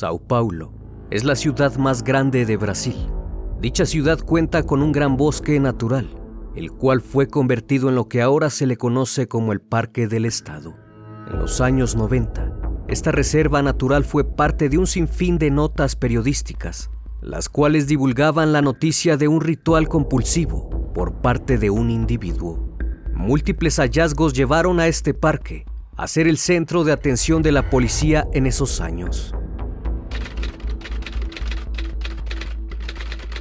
Sao Paulo es la ciudad más grande de Brasil. Dicha ciudad cuenta con un gran bosque natural, el cual fue convertido en lo que ahora se le conoce como el Parque del Estado. En los años 90, esta reserva natural fue parte de un sinfín de notas periodísticas, las cuales divulgaban la noticia de un ritual compulsivo por parte de un individuo. Múltiples hallazgos llevaron a este parque a ser el centro de atención de la policía en esos años.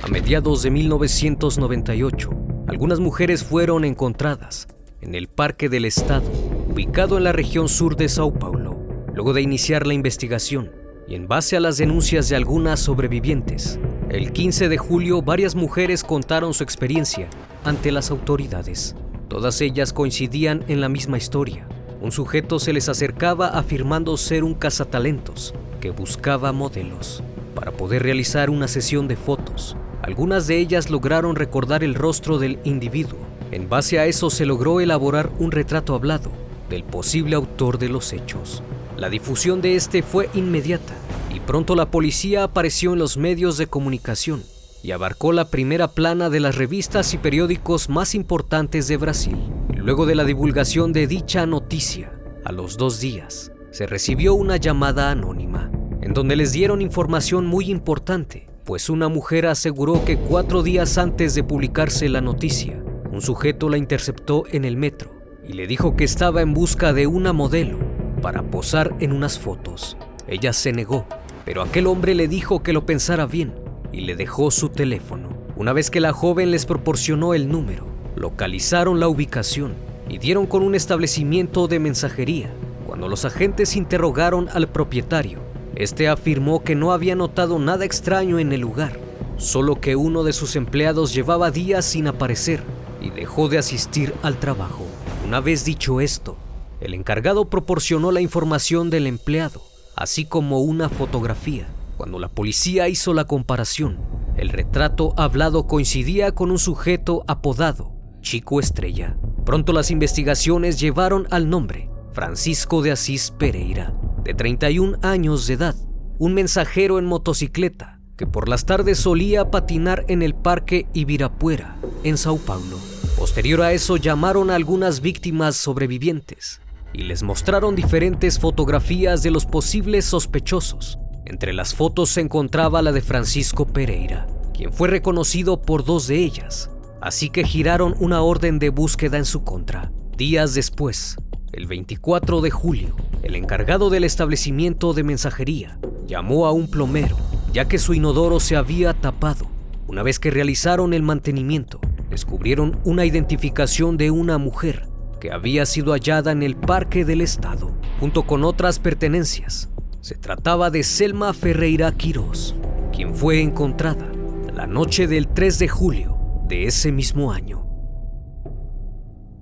A mediados de 1998, algunas mujeres fueron encontradas en el Parque del Estado, ubicado en la región sur de Sao Paulo, luego de iniciar la investigación y en base a las denuncias de algunas sobrevivientes. El 15 de julio varias mujeres contaron su experiencia ante las autoridades. Todas ellas coincidían en la misma historia. Un sujeto se les acercaba afirmando ser un cazatalentos que buscaba modelos para poder realizar una sesión de fotos algunas de ellas lograron recordar el rostro del individuo. En base a eso se logró elaborar un retrato hablado del posible autor de los hechos. La difusión de este fue inmediata y pronto la policía apareció en los medios de comunicación y abarcó la primera plana de las revistas y periódicos más importantes de Brasil. Luego de la divulgación de dicha noticia, a los dos días, se recibió una llamada anónima, en donde les dieron información muy importante pues una mujer aseguró que cuatro días antes de publicarse la noticia, un sujeto la interceptó en el metro y le dijo que estaba en busca de una modelo para posar en unas fotos. Ella se negó, pero aquel hombre le dijo que lo pensara bien y le dejó su teléfono. Una vez que la joven les proporcionó el número, localizaron la ubicación y dieron con un establecimiento de mensajería. Cuando los agentes interrogaron al propietario, este afirmó que no había notado nada extraño en el lugar, solo que uno de sus empleados llevaba días sin aparecer y dejó de asistir al trabajo. Una vez dicho esto, el encargado proporcionó la información del empleado, así como una fotografía. Cuando la policía hizo la comparación, el retrato hablado coincidía con un sujeto apodado Chico Estrella. Pronto las investigaciones llevaron al nombre Francisco de Asís Pereira, de 31 años de edad, un mensajero en motocicleta que por las tardes solía patinar en el parque Ibirapuera, en Sao Paulo. Posterior a eso llamaron a algunas víctimas sobrevivientes y les mostraron diferentes fotografías de los posibles sospechosos. Entre las fotos se encontraba la de Francisco Pereira, quien fue reconocido por dos de ellas, así que giraron una orden de búsqueda en su contra. Días después, el 24 de julio, el encargado del establecimiento de mensajería llamó a un plomero, ya que su inodoro se había tapado. Una vez que realizaron el mantenimiento, descubrieron una identificación de una mujer que había sido hallada en el Parque del Estado, junto con otras pertenencias. Se trataba de Selma Ferreira Quirós, quien fue encontrada la noche del 3 de julio de ese mismo año.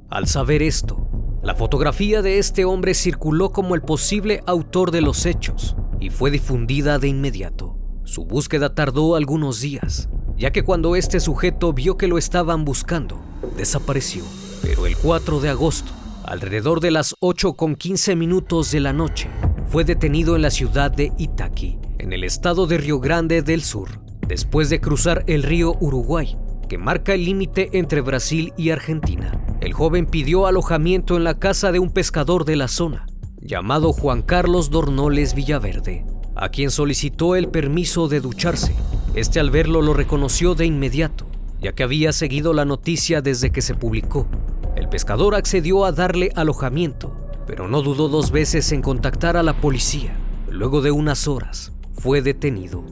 Al saber esto, la fotografía de este hombre circuló como el posible autor de los hechos y fue difundida de inmediato. Su búsqueda tardó algunos días, ya que cuando este sujeto vio que lo estaban buscando, desapareció. Pero el 4 de agosto, alrededor de las 8 con 15 minutos de la noche, fue detenido en la ciudad de Itaqui, en el estado de Río Grande del Sur, después de cruzar el río Uruguay, que marca el límite entre Brasil y Argentina. El joven pidió alojamiento en la casa de un pescador de la zona, llamado Juan Carlos Dornoles Villaverde, a quien solicitó el permiso de ducharse. Este al verlo lo reconoció de inmediato ya que había seguido la noticia desde que se publicó. El pescador accedió a darle alojamiento, pero no dudó dos veces en contactar a la policía. Luego de unas horas, fue detenido.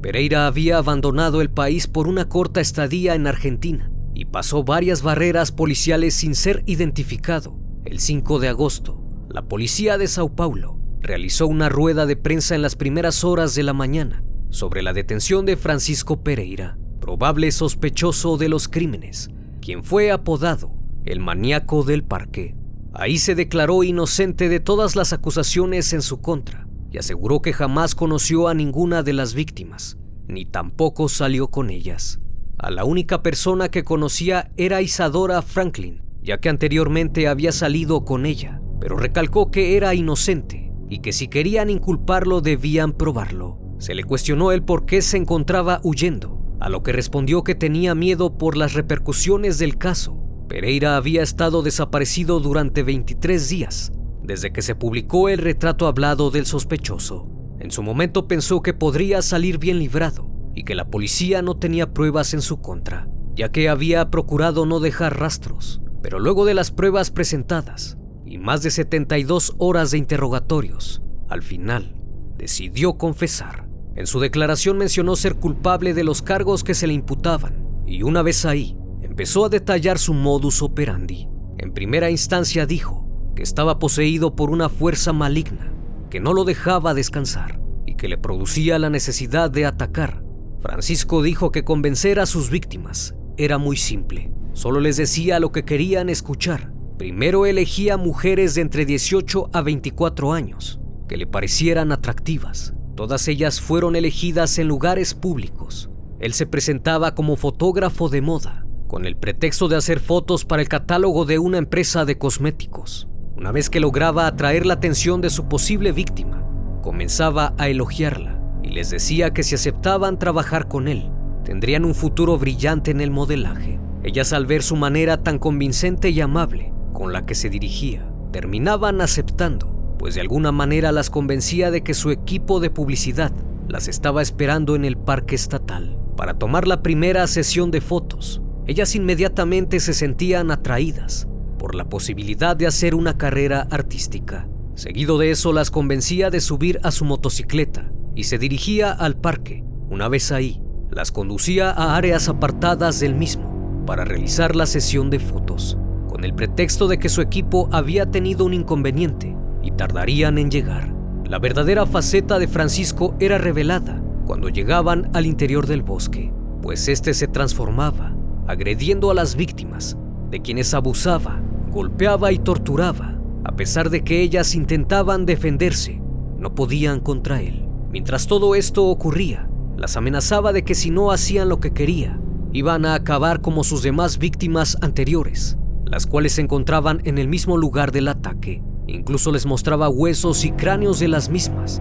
Pereira había abandonado el país por una corta estadía en Argentina y pasó varias barreras policiales sin ser identificado. El 5 de agosto, la policía de Sao Paulo realizó una rueda de prensa en las primeras horas de la mañana sobre la detención de Francisco Pereira, probable sospechoso de los crímenes, quien fue apodado el maníaco del parque. Ahí se declaró inocente de todas las acusaciones en su contra y aseguró que jamás conoció a ninguna de las víctimas, ni tampoco salió con ellas. A la única persona que conocía era Isadora Franklin, ya que anteriormente había salido con ella, pero recalcó que era inocente y que si querían inculparlo debían probarlo. Se le cuestionó el por qué se encontraba huyendo, a lo que respondió que tenía miedo por las repercusiones del caso. Pereira había estado desaparecido durante 23 días, desde que se publicó el retrato hablado del sospechoso. En su momento pensó que podría salir bien librado y que la policía no tenía pruebas en su contra, ya que había procurado no dejar rastros. Pero luego de las pruebas presentadas y más de 72 horas de interrogatorios, al final decidió confesar. En su declaración mencionó ser culpable de los cargos que se le imputaban y una vez ahí empezó a detallar su modus operandi. En primera instancia dijo que estaba poseído por una fuerza maligna que no lo dejaba descansar y que le producía la necesidad de atacar. Francisco dijo que convencer a sus víctimas era muy simple. Solo les decía lo que querían escuchar. Primero elegía mujeres de entre 18 a 24 años que le parecieran atractivas. Todas ellas fueron elegidas en lugares públicos. Él se presentaba como fotógrafo de moda, con el pretexto de hacer fotos para el catálogo de una empresa de cosméticos. Una vez que lograba atraer la atención de su posible víctima, comenzaba a elogiarla y les decía que si aceptaban trabajar con él, tendrían un futuro brillante en el modelaje. Ellas al ver su manera tan convincente y amable con la que se dirigía, terminaban aceptando, pues de alguna manera las convencía de que su equipo de publicidad las estaba esperando en el parque estatal para tomar la primera sesión de fotos. Ellas inmediatamente se sentían atraídas la posibilidad de hacer una carrera artística. Seguido de eso las convencía de subir a su motocicleta y se dirigía al parque. Una vez ahí, las conducía a áreas apartadas del mismo para realizar la sesión de fotos, con el pretexto de que su equipo había tenido un inconveniente y tardarían en llegar. La verdadera faceta de Francisco era revelada cuando llegaban al interior del bosque, pues este se transformaba, agrediendo a las víctimas, de quienes abusaba, golpeaba y torturaba. A pesar de que ellas intentaban defenderse, no podían contra él. Mientras todo esto ocurría, las amenazaba de que si no hacían lo que quería, iban a acabar como sus demás víctimas anteriores, las cuales se encontraban en el mismo lugar del ataque. Incluso les mostraba huesos y cráneos de las mismas.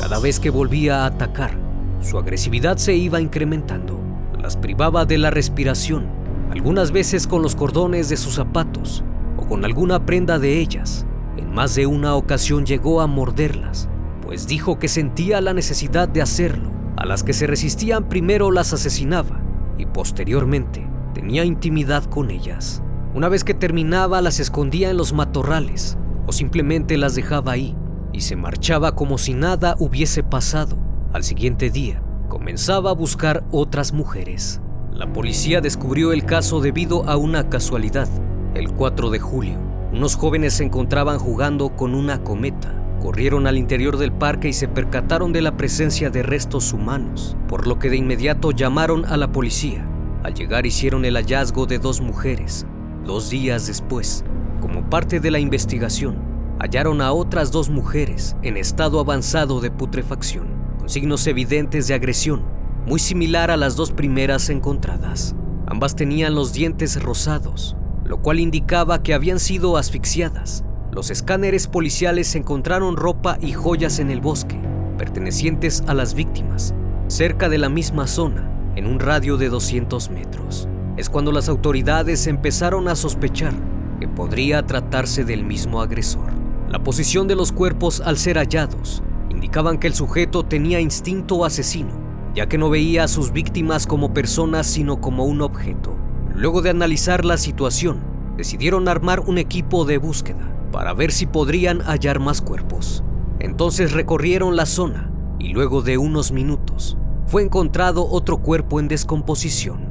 Cada vez que volvía a atacar, su agresividad se iba incrementando. Las privaba de la respiración, algunas veces con los cordones de sus zapatos o con alguna prenda de ellas. En más de una ocasión llegó a morderlas, pues dijo que sentía la necesidad de hacerlo a las que se resistían primero las asesinaba y posteriormente tenía intimidad con ellas. Una vez que terminaba las escondía en los matorrales o simplemente las dejaba ahí y se marchaba como si nada hubiese pasado. Al siguiente día comenzaba a buscar otras mujeres. La policía descubrió el caso debido a una casualidad. El 4 de julio, unos jóvenes se encontraban jugando con una cometa Corrieron al interior del parque y se percataron de la presencia de restos humanos, por lo que de inmediato llamaron a la policía. Al llegar hicieron el hallazgo de dos mujeres. Dos días después, como parte de la investigación, hallaron a otras dos mujeres en estado avanzado de putrefacción, con signos evidentes de agresión, muy similar a las dos primeras encontradas. Ambas tenían los dientes rosados, lo cual indicaba que habían sido asfixiadas los escáneres policiales encontraron ropa y joyas en el bosque, pertenecientes a las víctimas, cerca de la misma zona, en un radio de 200 metros. Es cuando las autoridades empezaron a sospechar que podría tratarse del mismo agresor. La posición de los cuerpos al ser hallados indicaban que el sujeto tenía instinto asesino, ya que no veía a sus víctimas como personas sino como un objeto. Luego de analizar la situación, decidieron armar un equipo de búsqueda para ver si podrían hallar más cuerpos. Entonces recorrieron la zona y luego de unos minutos fue encontrado otro cuerpo en descomposición.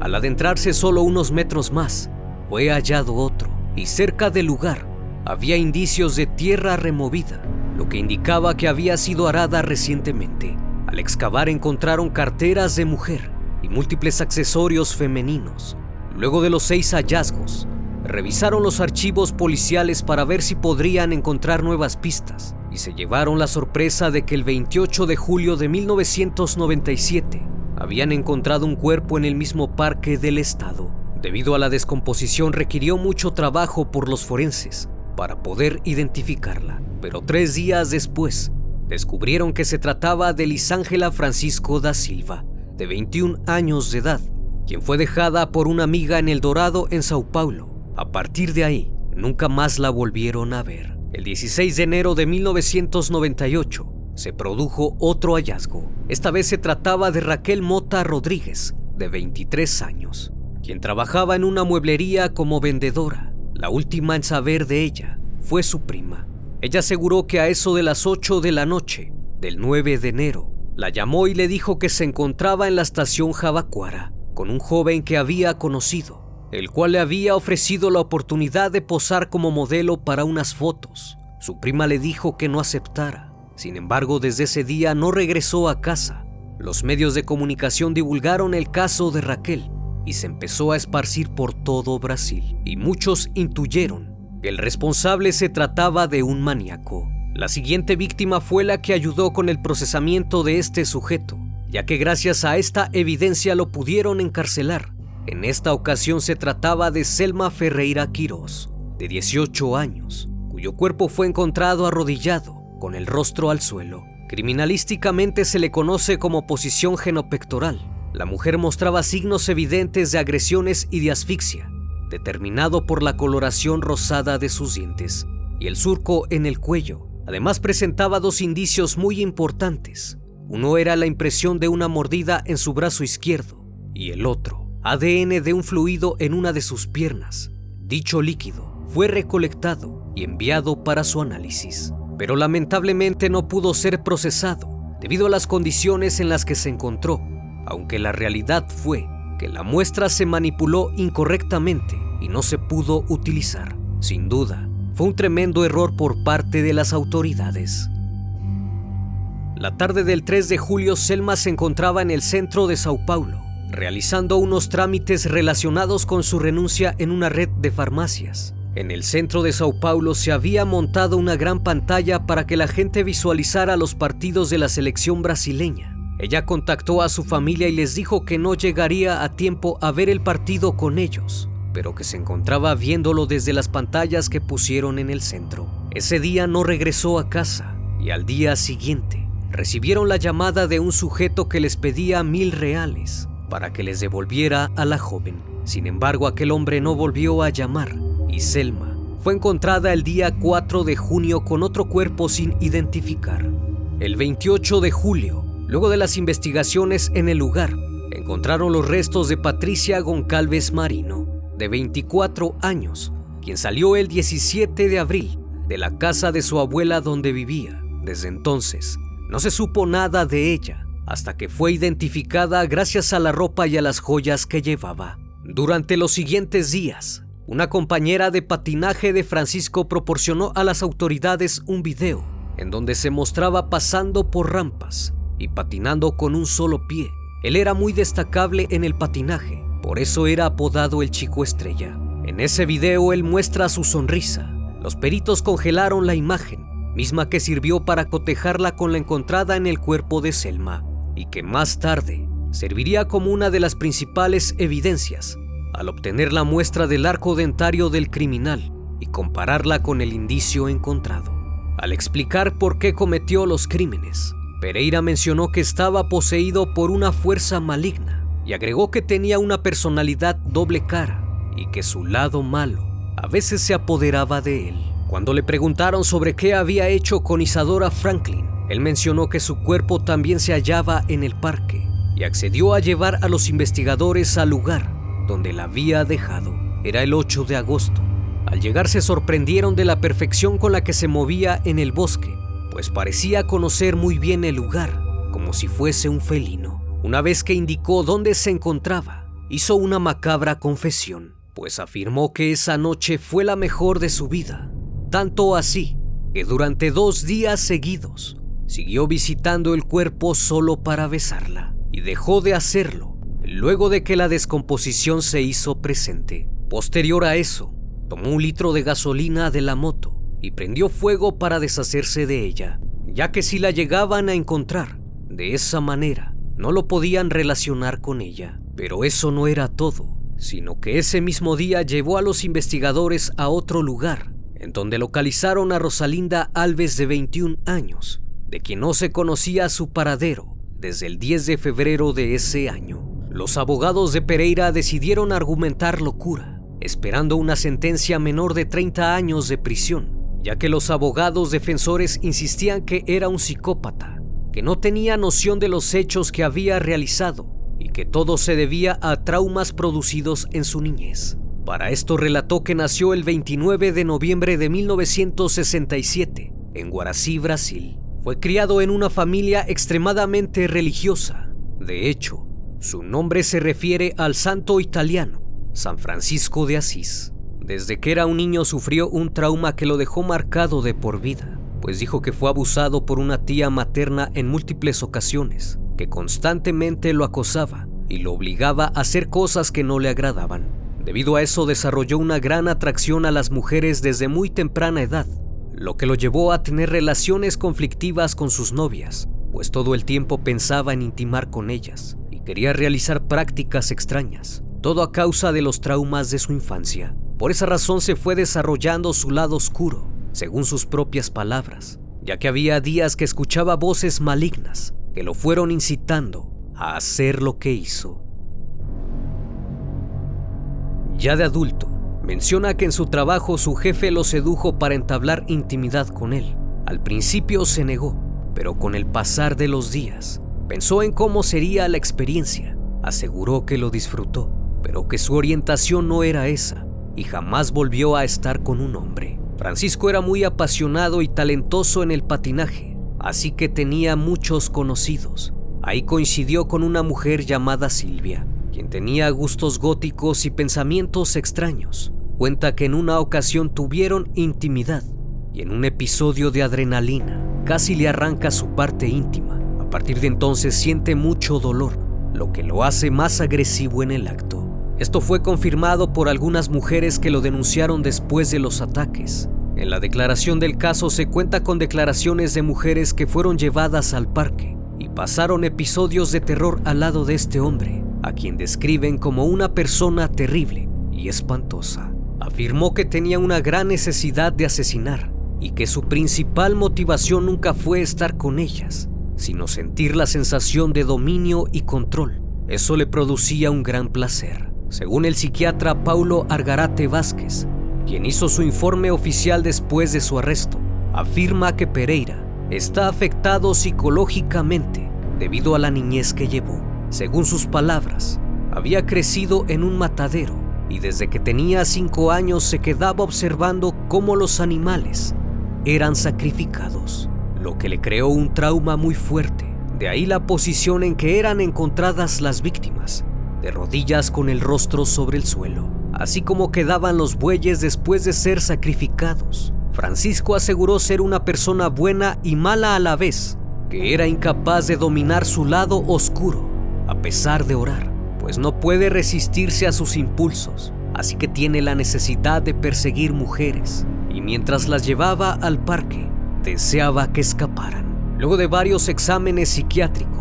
Al adentrarse solo unos metros más, fue hallado otro y cerca del lugar había indicios de tierra removida, lo que indicaba que había sido arada recientemente. Al excavar encontraron carteras de mujer y múltiples accesorios femeninos. Luego de los seis hallazgos, revisaron los archivos policiales para ver si podrían encontrar nuevas pistas y se llevaron la sorpresa de que el 28 de julio de 1997 habían encontrado un cuerpo en el mismo parque del estado. Debido a la descomposición requirió mucho trabajo por los forenses para poder identificarla, pero tres días después descubrieron que se trataba de Lisángela Francisco da Silva, de 21 años de edad, quien fue dejada por una amiga en El Dorado, en Sao Paulo. A partir de ahí, nunca más la volvieron a ver. El 16 de enero de 1998 se produjo otro hallazgo. Esta vez se trataba de Raquel Mota Rodríguez, de 23 años, quien trabajaba en una mueblería como vendedora. La última en saber de ella fue su prima. Ella aseguró que a eso de las 8 de la noche del 9 de enero, la llamó y le dijo que se encontraba en la estación Jabacuara con un joven que había conocido, el cual le había ofrecido la oportunidad de posar como modelo para unas fotos. Su prima le dijo que no aceptara. Sin embargo, desde ese día no regresó a casa. Los medios de comunicación divulgaron el caso de Raquel y se empezó a esparcir por todo Brasil, y muchos intuyeron que el responsable se trataba de un maníaco. La siguiente víctima fue la que ayudó con el procesamiento de este sujeto, ya que gracias a esta evidencia lo pudieron encarcelar. En esta ocasión se trataba de Selma Ferreira Quirós, de 18 años, cuyo cuerpo fue encontrado arrodillado, con el rostro al suelo. Criminalísticamente se le conoce como posición genopectoral. La mujer mostraba signos evidentes de agresiones y de asfixia, determinado por la coloración rosada de sus dientes y el surco en el cuello, Además presentaba dos indicios muy importantes. Uno era la impresión de una mordida en su brazo izquierdo y el otro, ADN de un fluido en una de sus piernas. Dicho líquido fue recolectado y enviado para su análisis, pero lamentablemente no pudo ser procesado debido a las condiciones en las que se encontró, aunque la realidad fue que la muestra se manipuló incorrectamente y no se pudo utilizar. Sin duda, fue un tremendo error por parte de las autoridades. La tarde del 3 de julio, Selma se encontraba en el centro de Sao Paulo, realizando unos trámites relacionados con su renuncia en una red de farmacias. En el centro de Sao Paulo se había montado una gran pantalla para que la gente visualizara los partidos de la selección brasileña. Ella contactó a su familia y les dijo que no llegaría a tiempo a ver el partido con ellos, pero que se encontraba viéndolo desde las pantallas que pusieron en el centro. Ese día no regresó a casa y al día siguiente recibieron la llamada de un sujeto que les pedía mil reales para que les devolviera a la joven. Sin embargo, aquel hombre no volvió a llamar y Selma fue encontrada el día 4 de junio con otro cuerpo sin identificar. El 28 de julio, luego de las investigaciones en el lugar, encontraron los restos de Patricia Goncalves Marino, de 24 años, quien salió el 17 de abril de la casa de su abuela donde vivía. Desde entonces, no se supo nada de ella hasta que fue identificada gracias a la ropa y a las joyas que llevaba. Durante los siguientes días, una compañera de patinaje de Francisco proporcionó a las autoridades un video en donde se mostraba pasando por rampas y patinando con un solo pie. Él era muy destacable en el patinaje por eso era apodado el chico estrella. En ese video él muestra su sonrisa. Los peritos congelaron la imagen, misma que sirvió para cotejarla con la encontrada en el cuerpo de Selma, y que más tarde serviría como una de las principales evidencias al obtener la muestra del arco dentario del criminal y compararla con el indicio encontrado. Al explicar por qué cometió los crímenes, Pereira mencionó que estaba poseído por una fuerza maligna y agregó que tenía una personalidad doble cara y que su lado malo a veces se apoderaba de él. Cuando le preguntaron sobre qué había hecho con Isadora Franklin, él mencionó que su cuerpo también se hallaba en el parque y accedió a llevar a los investigadores al lugar donde la había dejado. Era el 8 de agosto. Al llegar se sorprendieron de la perfección con la que se movía en el bosque, pues parecía conocer muy bien el lugar, como si fuese un felino. Una vez que indicó dónde se encontraba, hizo una macabra confesión, pues afirmó que esa noche fue la mejor de su vida, tanto así que durante dos días seguidos siguió visitando el cuerpo solo para besarla y dejó de hacerlo luego de que la descomposición se hizo presente. Posterior a eso, tomó un litro de gasolina de la moto y prendió fuego para deshacerse de ella, ya que si la llegaban a encontrar de esa manera, no lo podían relacionar con ella. Pero eso no era todo, sino que ese mismo día llevó a los investigadores a otro lugar, en donde localizaron a Rosalinda Alves de 21 años, de quien no se conocía su paradero desde el 10 de febrero de ese año. Los abogados de Pereira decidieron argumentar locura, esperando una sentencia menor de 30 años de prisión, ya que los abogados defensores insistían que era un psicópata, que no tenía noción de los hechos que había realizado y que todo se debía a traumas producidos en su niñez. Para esto relató que nació el 29 de noviembre de 1967 en Guarací, Brasil. Fue criado en una familia extremadamente religiosa. De hecho, su nombre se refiere al santo italiano, San Francisco de Asís. Desde que era un niño sufrió un trauma que lo dejó marcado de por vida, pues dijo que fue abusado por una tía materna en múltiples ocasiones, que constantemente lo acosaba y lo obligaba a hacer cosas que no le agradaban. Debido a eso desarrolló una gran atracción a las mujeres desde muy temprana edad, lo que lo llevó a tener relaciones conflictivas con sus novias, pues todo el tiempo pensaba en intimar con ellas y quería realizar prácticas extrañas, todo a causa de los traumas de su infancia. Por esa razón se fue desarrollando su lado oscuro, según sus propias palabras, ya que había días que escuchaba voces malignas que lo fueron incitando a hacer lo que hizo. Ya de adulto, Menciona que en su trabajo su jefe lo sedujo para entablar intimidad con él. Al principio se negó, pero con el pasar de los días, pensó en cómo sería la experiencia. Aseguró que lo disfrutó, pero que su orientación no era esa y jamás volvió a estar con un hombre. Francisco era muy apasionado y talentoso en el patinaje, así que tenía muchos conocidos. Ahí coincidió con una mujer llamada Silvia, quien tenía gustos góticos y pensamientos extraños. Cuenta que en una ocasión tuvieron intimidad y en un episodio de adrenalina casi le arranca su parte íntima. A partir de entonces siente mucho dolor, lo que lo hace más agresivo en el acto. Esto fue confirmado por algunas mujeres que lo denunciaron después de los ataques. En la declaración del caso se cuenta con declaraciones de mujeres que fueron llevadas al parque y pasaron episodios de terror al lado de este hombre, a quien describen como una persona terrible y espantosa. Afirmó que tenía una gran necesidad de asesinar y que su principal motivación nunca fue estar con ellas, sino sentir la sensación de dominio y control. Eso le producía un gran placer. Según el psiquiatra Paulo Argarate Vázquez, quien hizo su informe oficial después de su arresto, afirma que Pereira está afectado psicológicamente debido a la niñez que llevó. Según sus palabras, había crecido en un matadero y desde que tenía cinco años se quedaba observando cómo los animales eran sacrificados, lo que le creó un trauma muy fuerte. De ahí la posición en que eran encontradas las víctimas, de rodillas con el rostro sobre el suelo, así como quedaban los bueyes después de ser sacrificados. Francisco aseguró ser una persona buena y mala a la vez, que era incapaz de dominar su lado oscuro, a pesar de orar pues no puede resistirse a sus impulsos, así que tiene la necesidad de perseguir mujeres, y mientras las llevaba al parque, deseaba que escaparan. Luego de varios exámenes psiquiátricos,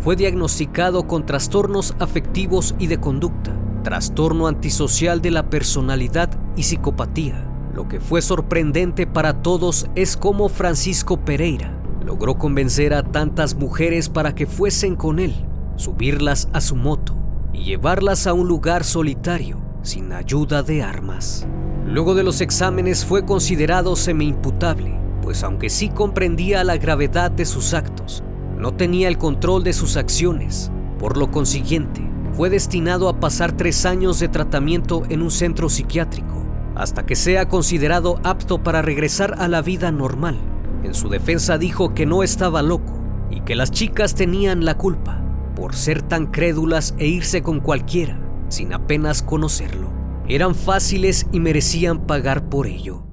fue diagnosticado con trastornos afectivos y de conducta, trastorno antisocial de la personalidad y psicopatía. Lo que fue sorprendente para todos es cómo Francisco Pereira logró convencer a tantas mujeres para que fuesen con él, subirlas a su moto y llevarlas a un lugar solitario sin ayuda de armas. Luego de los exámenes fue considerado semi-imputable, pues aunque sí comprendía la gravedad de sus actos, no tenía el control de sus acciones. Por lo consiguiente, fue destinado a pasar tres años de tratamiento en un centro psiquiátrico, hasta que sea considerado apto para regresar a la vida normal. En su defensa dijo que no estaba loco y que las chicas tenían la culpa por ser tan crédulas e irse con cualquiera sin apenas conocerlo. Eran fáciles y merecían pagar por ello.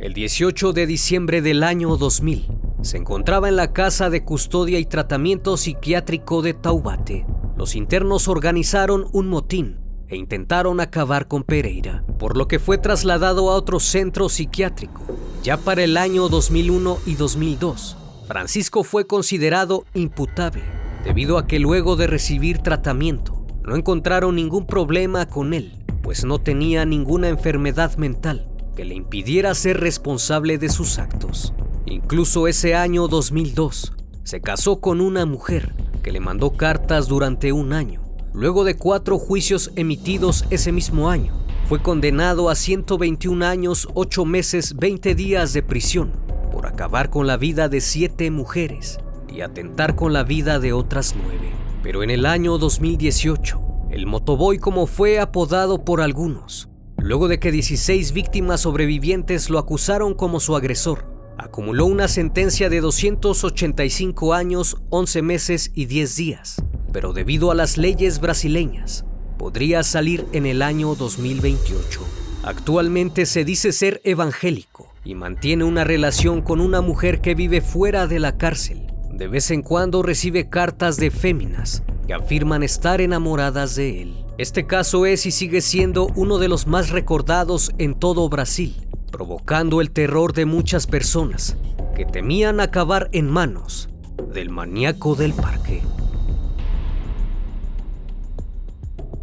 El 18 de diciembre del año 2000, se encontraba en la Casa de Custodia y Tratamiento Psiquiátrico de Taubate. Los internos organizaron un motín e intentaron acabar con Pereira, por lo que fue trasladado a otro centro psiquiátrico. Ya para el año 2001 y 2002, Francisco fue considerado imputable, debido a que luego de recibir tratamiento, no encontraron ningún problema con él, pues no tenía ninguna enfermedad mental que le impidiera ser responsable de sus actos. Incluso ese año 2002, se casó con una mujer que le mandó cartas durante un año. Luego de cuatro juicios emitidos ese mismo año, fue condenado a 121 años, 8 meses, 20 días de prisión por acabar con la vida de siete mujeres y atentar con la vida de otras nueve. Pero en el año 2018, el motoboy como fue apodado por algunos, luego de que 16 víctimas sobrevivientes lo acusaron como su agresor, acumuló una sentencia de 285 años, 11 meses y 10 días, pero debido a las leyes brasileñas, podría salir en el año 2028. Actualmente se dice ser evangélico y mantiene una relación con una mujer que vive fuera de la cárcel. De vez en cuando recibe cartas de féminas que afirman estar enamoradas de él. Este caso es y sigue siendo uno de los más recordados en todo Brasil, provocando el terror de muchas personas que temían acabar en manos del maníaco del parque.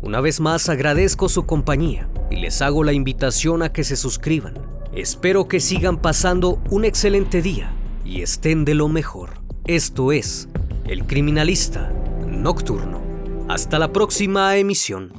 Una vez más agradezco su compañía y les hago la invitación a que se suscriban. Espero que sigan pasando un excelente día y estén de lo mejor. Esto es El Criminalista Nocturno. Hasta la próxima emisión.